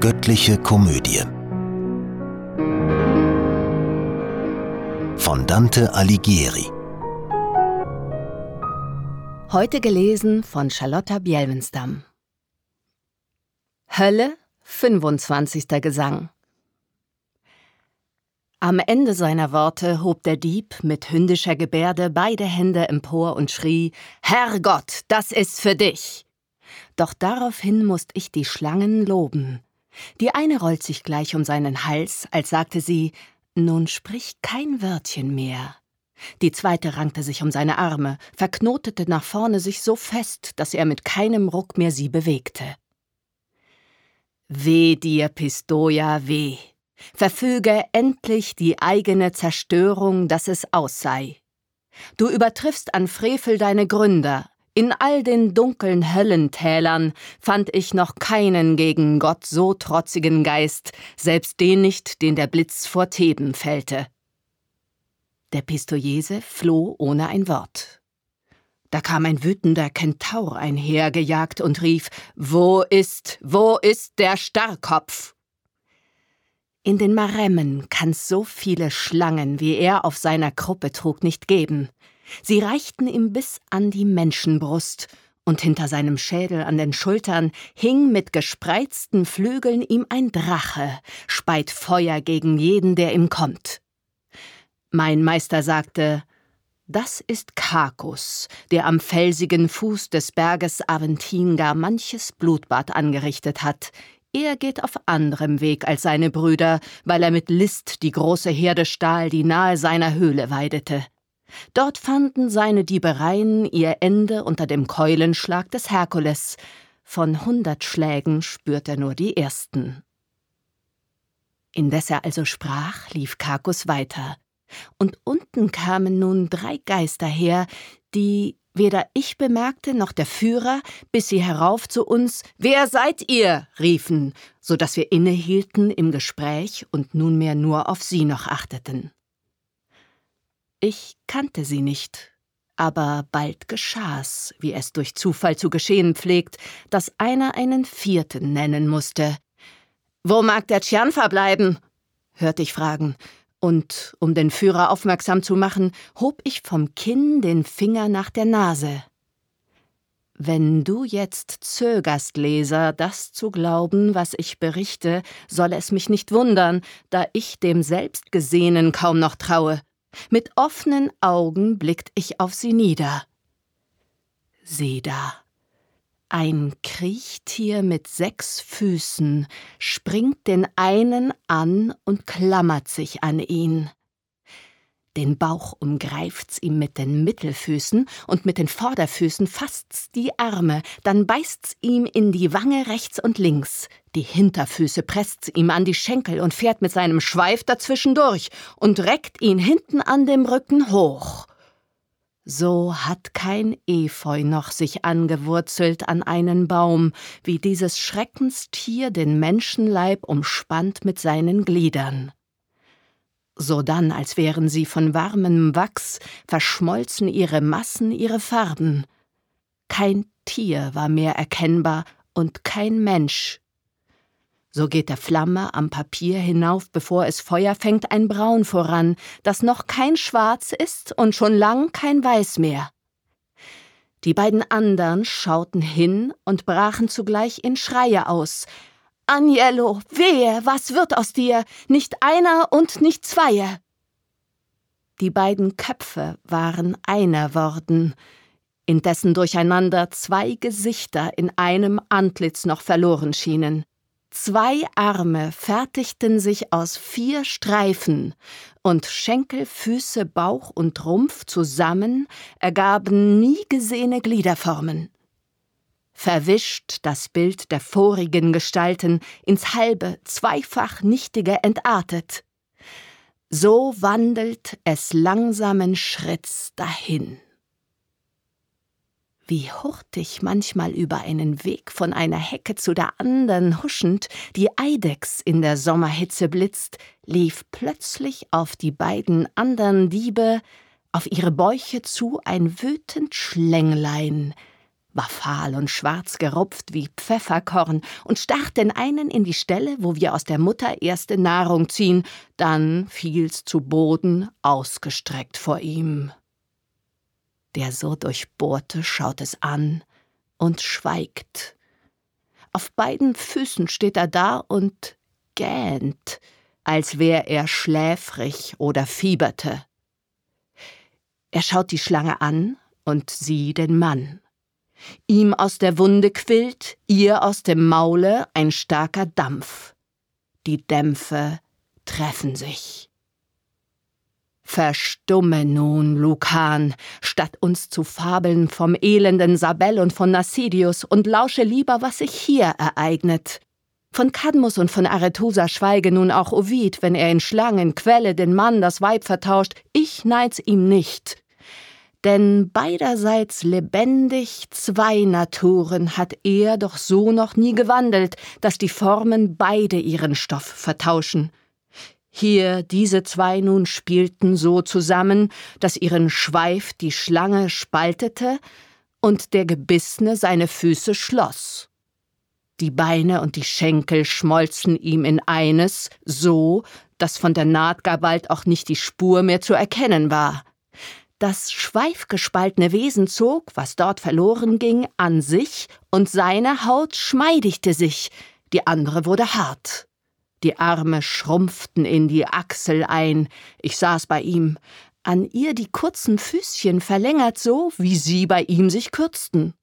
Göttliche Komödie von Dante Alighieri. Heute gelesen von Charlotta Bjelwenstam. Hölle, 25. Gesang. Am Ende seiner Worte hob der Dieb mit hündischer Gebärde beide Hände empor und schrie: Herrgott, das ist für dich! Doch daraufhin musst ich die Schlangen loben. Die eine rollt sich gleich um seinen Hals, als sagte sie: Nun sprich kein Wörtchen mehr. Die zweite rankte sich um seine Arme, verknotete nach vorne sich so fest, dass er mit keinem Ruck mehr sie bewegte. Weh dir, Pistoja, weh! Verfüge endlich die eigene Zerstörung, dass es aus sei. Du übertriffst an Frevel deine Gründer. In all den dunkeln Höllentälern fand ich noch keinen gegen Gott so trotzigen Geist, selbst den nicht, den der Blitz vor Theben fällte. Der Pistoiese floh ohne ein Wort. Da kam ein wütender Kentaur einhergejagt und rief: Wo ist, wo ist der Starrkopf? In den Maremmen kann's so viele Schlangen, wie er auf seiner Kruppe trug, nicht geben. Sie reichten ihm bis an die Menschenbrust, und hinter seinem Schädel an den Schultern hing mit gespreizten Flügeln ihm ein Drache, speit Feuer gegen jeden, der ihm kommt. Mein Meister sagte, das ist Kakus, der am felsigen Fuß des Berges Aventin gar manches Blutbad angerichtet hat, er geht auf anderem Weg als seine Brüder, weil er mit List die große Herde stahl, die nahe seiner Höhle weidete. Dort fanden seine Diebereien ihr Ende unter dem Keulenschlag des Herkules. Von hundert Schlägen spürt er nur die ersten. Indes er also sprach, lief Kakus weiter. Und unten kamen nun drei Geister her, die Weder ich bemerkte noch der Führer, bis sie herauf zu uns Wer seid ihr? riefen, so dass wir innehielten im Gespräch und nunmehr nur auf sie noch achteten. Ich kannte sie nicht, aber bald geschah's, wie es durch Zufall zu geschehen pflegt, dass einer einen Vierten nennen musste. Wo mag der Tschanfa bleiben? hörte ich fragen, und um den Führer aufmerksam zu machen, hob ich vom Kinn den Finger nach der Nase. Wenn du jetzt zögerst, Leser, das zu glauben, was ich berichte, soll es mich nicht wundern, da ich dem Selbstgesehenen kaum noch traue. Mit offenen Augen blickt ich auf sie nieder. Sieh da, ein Kriechtier mit sechs Füßen springt den einen an und klammert sich an ihn. Den Bauch umgreift's ihm mit den Mittelfüßen und mit den Vorderfüßen fasst's die Arme, dann beißt's ihm in die Wange rechts und links. Die Hinterfüße presst's ihm an die Schenkel und fährt mit seinem Schweif dazwischen durch und reckt ihn hinten an dem Rücken hoch. So hat kein Efeu noch sich angewurzelt an einen Baum, wie dieses Schreckenstier den Menschenleib umspannt mit seinen Gliedern. Sodann, als wären sie von warmem Wachs, verschmolzen ihre Massen, ihre Farben. Kein Tier war mehr erkennbar und kein Mensch, so geht der Flamme am Papier hinauf, bevor es Feuer fängt, ein Braun voran, das noch kein Schwarz ist und schon lang kein Weiß mehr. Die beiden andern schauten hin und brachen zugleich in Schreie aus. Agnello, wehe, was wird aus dir? Nicht einer und nicht zweie. Die beiden Köpfe waren einer worden, indessen durcheinander zwei Gesichter in einem Antlitz noch verloren schienen. Zwei Arme fertigten sich aus vier Streifen, und Schenkel, Füße, Bauch und Rumpf zusammen ergaben nie gesehene Gliederformen. Verwischt das Bild der vorigen Gestalten ins halbe, zweifach nichtige entartet. So wandelt es langsamen Schritts dahin wie hurtig manchmal über einen Weg von einer Hecke zu der anderen huschend die Eidechs in der Sommerhitze blitzt, lief plötzlich auf die beiden andern Diebe, auf ihre Bäuche zu ein wütend Schlänglein, war fahl und schwarz gerupft wie Pfefferkorn und stach den einen in die Stelle, wo wir aus der Mutter erste Nahrung ziehen, dann fiel's zu Boden, ausgestreckt vor ihm. Der so durchbohrte schaut es an und schweigt. Auf beiden Füßen steht er da und gähnt, als wär er schläfrig oder fieberte. Er schaut die Schlange an und sie den Mann. Ihm aus der Wunde quillt, ihr aus dem Maule ein starker Dampf. Die Dämpfe treffen sich. Verstumme nun, Lukan, statt uns zu fabeln vom elenden Sabell und von Nasidius und lausche lieber, was sich hier ereignet. Von Kadmus und von Arethusa schweige nun auch Ovid, wenn er in Schlangen, Quelle, den Mann, das Weib vertauscht, ich neid's ihm nicht denn beiderseits lebendig zwei Naturen hat er doch so noch nie gewandelt, dass die Formen beide ihren Stoff vertauschen. Hier diese zwei nun spielten so zusammen, dass ihren Schweif die Schlange spaltete und der Gebissene seine Füße schloss. Die Beine und die Schenkel schmolzen ihm in eines, so, dass von der Naht gar bald auch nicht die Spur mehr zu erkennen war. Das schweifgespaltene Wesen zog, was dort verloren ging, an sich, und seine Haut schmeidigte sich, die andere wurde hart. Die Arme schrumpften in die Achsel ein, ich saß bei ihm, an ihr die kurzen Füßchen verlängert so, wie sie bei ihm sich kürzten.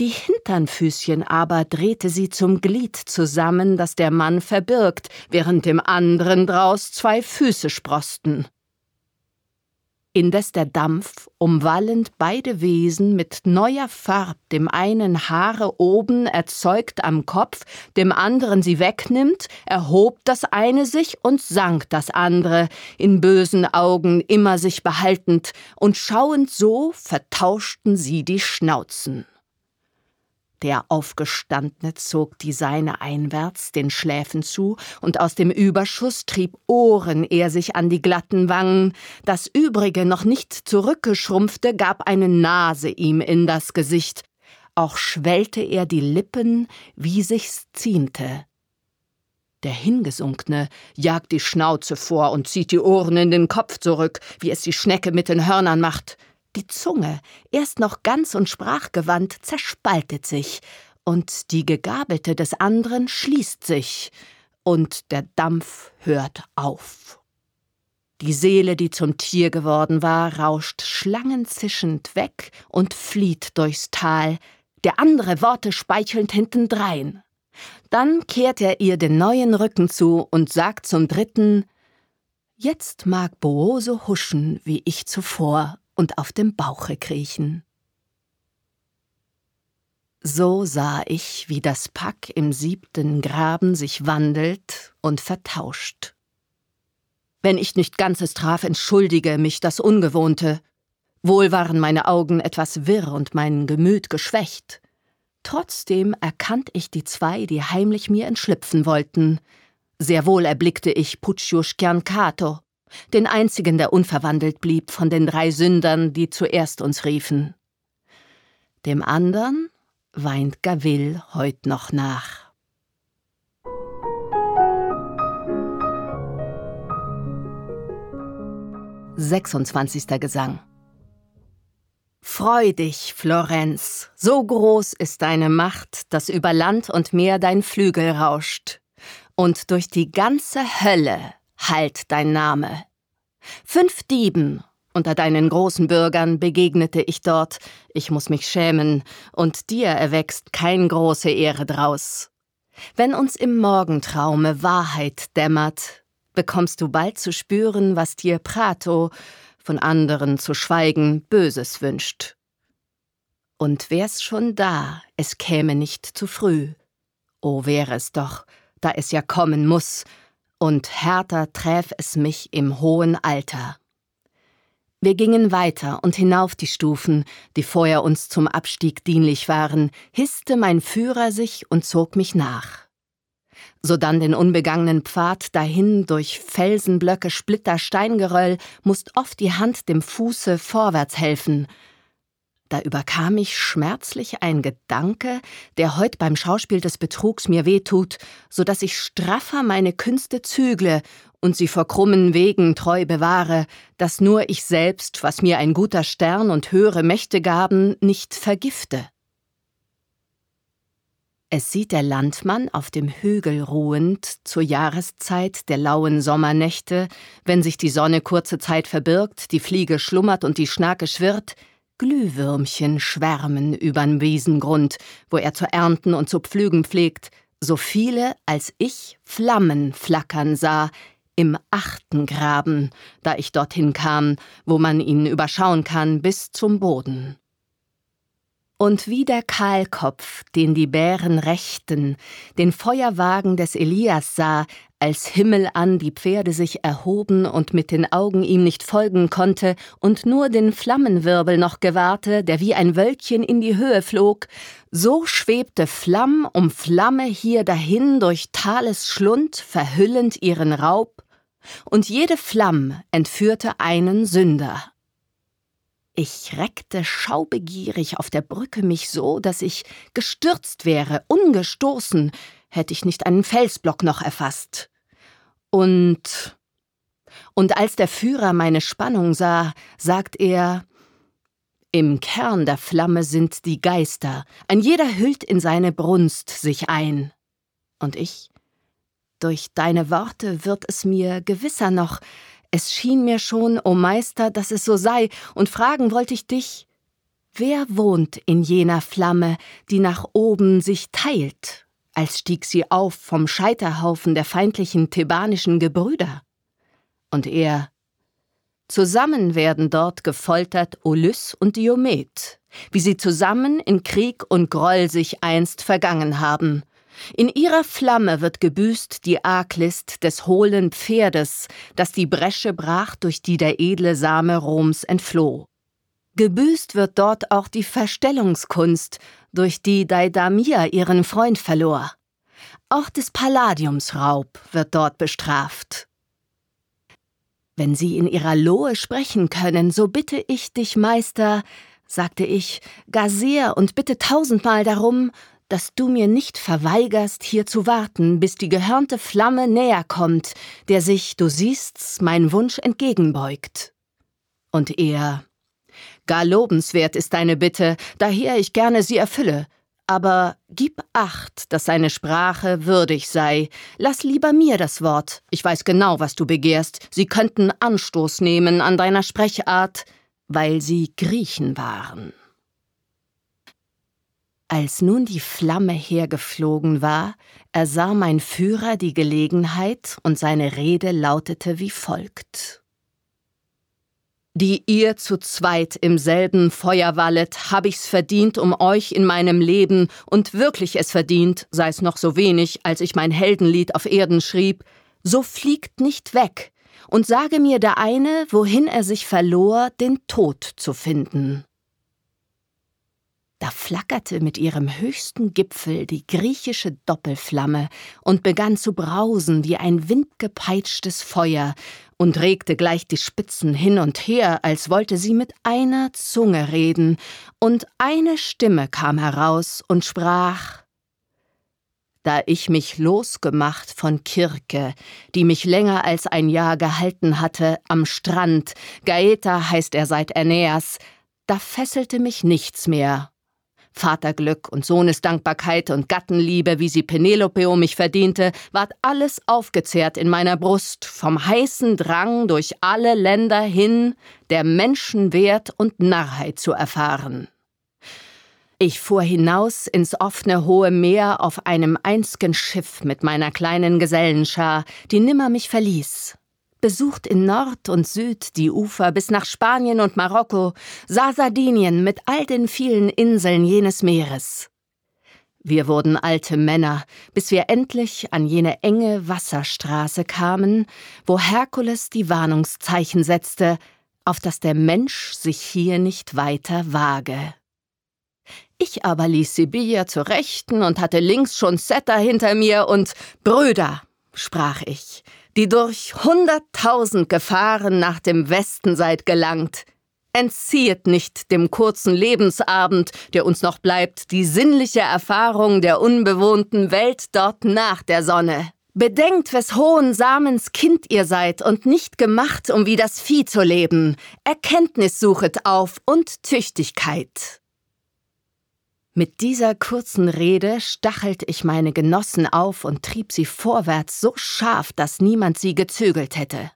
Die Hinternfüßchen aber drehte sie zum Glied zusammen, das der Mann verbirgt, während dem anderen draus zwei Füße sprosten indes der Dampf, umwallend beide Wesen mit neuer Farb, dem einen Haare oben erzeugt am Kopf, dem anderen sie wegnimmt, erhob das eine sich und sank das andere, in bösen Augen immer sich behaltend, und schauend so vertauschten sie die Schnauzen. Der Aufgestandene zog die Seine einwärts den Schläfen zu, und aus dem Überschuss trieb Ohren er sich an die glatten Wangen, das übrige, noch nicht zurückgeschrumpfte, gab eine Nase ihm in das Gesicht, auch schwellte er die Lippen, wie sich's ziemte. Der Hingesunkne jagt die Schnauze vor und zieht die Ohren in den Kopf zurück, wie es die Schnecke mit den Hörnern macht. Die Zunge, erst noch ganz und sprachgewandt, zerspaltet sich, und die gegabelte des anderen schließt sich, und der Dampf hört auf. Die Seele, die zum Tier geworden war, rauscht schlangenzischend weg und flieht durchs Tal, der andere Worte speichelnd hintendrein. Dann kehrt er ihr den neuen Rücken zu und sagt zum dritten Jetzt mag Boose huschen wie ich zuvor und auf dem Bauche kriechen. So sah ich, wie das Pack im siebten Graben sich wandelt und vertauscht. Wenn ich nicht ganzes traf, entschuldige mich das Ungewohnte. Wohl waren meine Augen etwas wirr und mein Gemüt geschwächt. Trotzdem erkannt ich die zwei, die heimlich mir entschlüpfen wollten. Sehr wohl erblickte ich Puccio Schiancato, den einzigen, der unverwandelt blieb von den drei Sündern, die zuerst uns riefen. Dem andern weint Gavil heut noch nach. Sechsundzwanzigster Gesang Freu dich, Florenz, so groß ist deine Macht, dass über Land und Meer dein Flügel rauscht, und durch die ganze Hölle Halt dein Name. Fünf Dieben unter deinen großen Bürgern begegnete ich dort, ich muss mich schämen, und dir erwächst kein große Ehre draus. Wenn uns im Morgentraume Wahrheit dämmert, bekommst du bald zu spüren, was dir Prato, von anderen zu schweigen, Böses wünscht. Und wär's schon da, es käme nicht zu früh. O wäre es doch, da es ja kommen muss, und härter träf es mich im hohen Alter. Wir gingen weiter und hinauf die Stufen, die vorher uns zum Abstieg dienlich waren, hisste mein Führer sich und zog mich nach. Sodann den unbegangenen Pfad dahin durch Felsenblöcke, Splitter, Steingeröll, musst oft die Hand dem Fuße vorwärts helfen. Da überkam mich schmerzlich ein Gedanke, der heut beim Schauspiel des Betrugs mir wehtut, so dass ich straffer meine Künste zügle und sie vor krummen Wegen treu bewahre, dass nur ich selbst, was mir ein guter Stern und höhere Mächte gaben, nicht vergifte. Es sieht der Landmann auf dem Hügel ruhend zur Jahreszeit der lauen Sommernächte, wenn sich die Sonne kurze Zeit verbirgt, die Fliege schlummert und die Schnake schwirrt, Glühwürmchen schwärmen übern Wiesengrund, wo er zu ernten und zu pflügen pflegt, so viele, als ich Flammen flackern sah, im achten Graben, da ich dorthin kam, wo man ihn überschauen kann bis zum Boden. Und wie der Kahlkopf, den die Bären rächten, den Feuerwagen des Elias sah, als Himmel an die Pferde sich erhoben und mit den Augen ihm nicht folgen konnte und nur den Flammenwirbel noch gewahrte, der wie ein Wölkchen in die Höhe flog, so schwebte Flamm um Flamme hier dahin durch Thales Schlund, verhüllend ihren Raub, und jede Flamm entführte einen Sünder. Ich reckte schaubegierig auf der Brücke mich so, dass ich gestürzt wäre, ungestoßen, hätte ich nicht einen Felsblock noch erfasst. Und und als der Führer meine Spannung sah, sagt er Im Kern der Flamme sind die Geister, ein jeder hüllt in seine Brunst sich ein. Und ich Durch deine Worte wird es mir gewisser noch, es schien mir schon, o oh Meister, dass es so sei, und fragen wollte ich dich, wer wohnt in jener Flamme, die nach oben sich teilt, als stieg sie auf vom Scheiterhaufen der feindlichen thebanischen Gebrüder? Und er, Zusammen werden dort gefoltert Olys und Diomed, wie sie zusammen in Krieg und Groll sich einst vergangen haben, in ihrer Flamme wird gebüßt die Arglist des hohlen Pferdes, das die Bresche brach, durch die der edle Same Roms entfloh. Gebüßt wird dort auch die Verstellungskunst, durch die Daidamia ihren Freund verlor. Auch des Palladiums Raub wird dort bestraft. Wenn Sie in Ihrer Lohe sprechen können, so bitte ich dich, Meister, sagte ich, gar sehr und bitte tausendmal darum, dass du mir nicht verweigerst, hier zu warten, bis die gehörnte Flamme näher kommt, der sich, du siehst's, mein Wunsch entgegenbeugt. Und er Gar lobenswert ist deine Bitte, daher ich gerne sie erfülle. Aber gib acht, dass seine Sprache würdig sei. Lass lieber mir das Wort. Ich weiß genau, was du begehrst. Sie könnten Anstoß nehmen an deiner Sprechart, weil sie Griechen waren. Als nun die Flamme hergeflogen war, ersah mein Führer die Gelegenheit und seine Rede lautete wie folgt. Die ihr zu zweit im selben Feuer wallet, hab ich's verdient um euch in meinem Leben und wirklich es verdient, sei's noch so wenig, als ich mein Heldenlied auf Erden schrieb, so fliegt nicht weg und sage mir der eine, wohin er sich verlor, den Tod zu finden. Da flackerte mit ihrem höchsten Gipfel die griechische Doppelflamme und begann zu brausen wie ein windgepeitschtes Feuer und regte gleich die Spitzen hin und her, als wollte sie mit einer Zunge reden, und eine Stimme kam heraus und sprach da ich mich losgemacht von Kirke, die mich länger als ein Jahr gehalten hatte, am Strand, Gaeta heißt er seit Aeneas, da fesselte mich nichts mehr Vaterglück und Sohnesdankbarkeit und Gattenliebe, wie sie Penelope um mich verdiente, ward alles aufgezehrt in meiner Brust, vom heißen Drang durch alle Länder hin, der Menschenwert und Narrheit zu erfahren. Ich fuhr hinaus ins offene hohe Meer auf einem einzigen Schiff mit meiner kleinen Gesellenschar, die nimmer mich verließ besucht in Nord und Süd die Ufer bis nach Spanien und Marokko, sah Sardinien mit all den vielen Inseln jenes Meeres. Wir wurden alte Männer, bis wir endlich an jene enge Wasserstraße kamen, wo Herkules die Warnungszeichen setzte, auf dass der Mensch sich hier nicht weiter wage. Ich aber ließ Sibylla zur Rechten und hatte links schon Setter hinter mir und Brüder, sprach ich, die durch hunderttausend Gefahren nach dem Westen seid gelangt. Entziehet nicht dem kurzen Lebensabend, der uns noch bleibt, die sinnliche Erfahrung der unbewohnten Welt dort nach der Sonne. Bedenkt, wes hohen Samens Kind ihr seid und nicht gemacht, um wie das Vieh zu leben. Erkenntnis suchet auf und Tüchtigkeit. Mit dieser kurzen Rede stachelte ich meine Genossen auf und trieb sie vorwärts so scharf, dass niemand sie gezügelt hätte.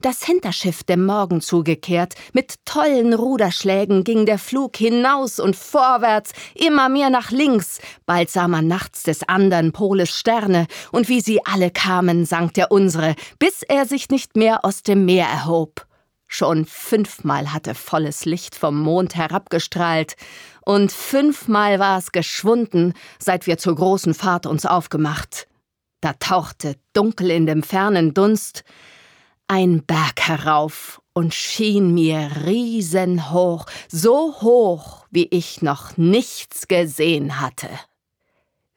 Das Hinterschiff dem Morgen zugekehrt, mit tollen Ruderschlägen ging der Flug hinaus und vorwärts, immer mehr nach links. Bald sah man nachts des andern Poles Sterne, und wie sie alle kamen, sank der unsere, bis er sich nicht mehr aus dem Meer erhob. Schon fünfmal hatte volles Licht vom Mond herabgestrahlt, und fünfmal war es geschwunden, seit wir zur großen Fahrt uns aufgemacht. Da tauchte dunkel in dem fernen Dunst ein Berg herauf und schien mir riesenhoch, so hoch, wie ich noch nichts gesehen hatte.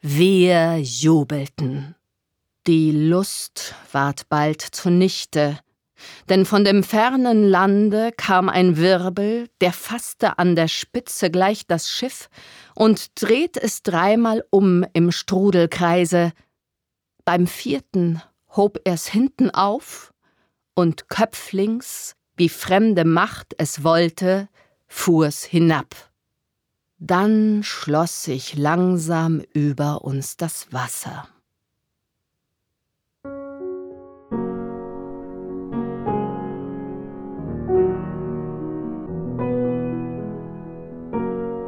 Wir jubelten. Die Lust ward bald zunichte, denn von dem fernen Lande kam ein Wirbel, der fasste an der Spitze gleich das Schiff und dreht es dreimal um im Strudelkreise. Beim vierten hob er's hinten auf und köpflings, wie fremde Macht es wollte, fuhr's hinab. Dann schloss sich langsam über uns das Wasser.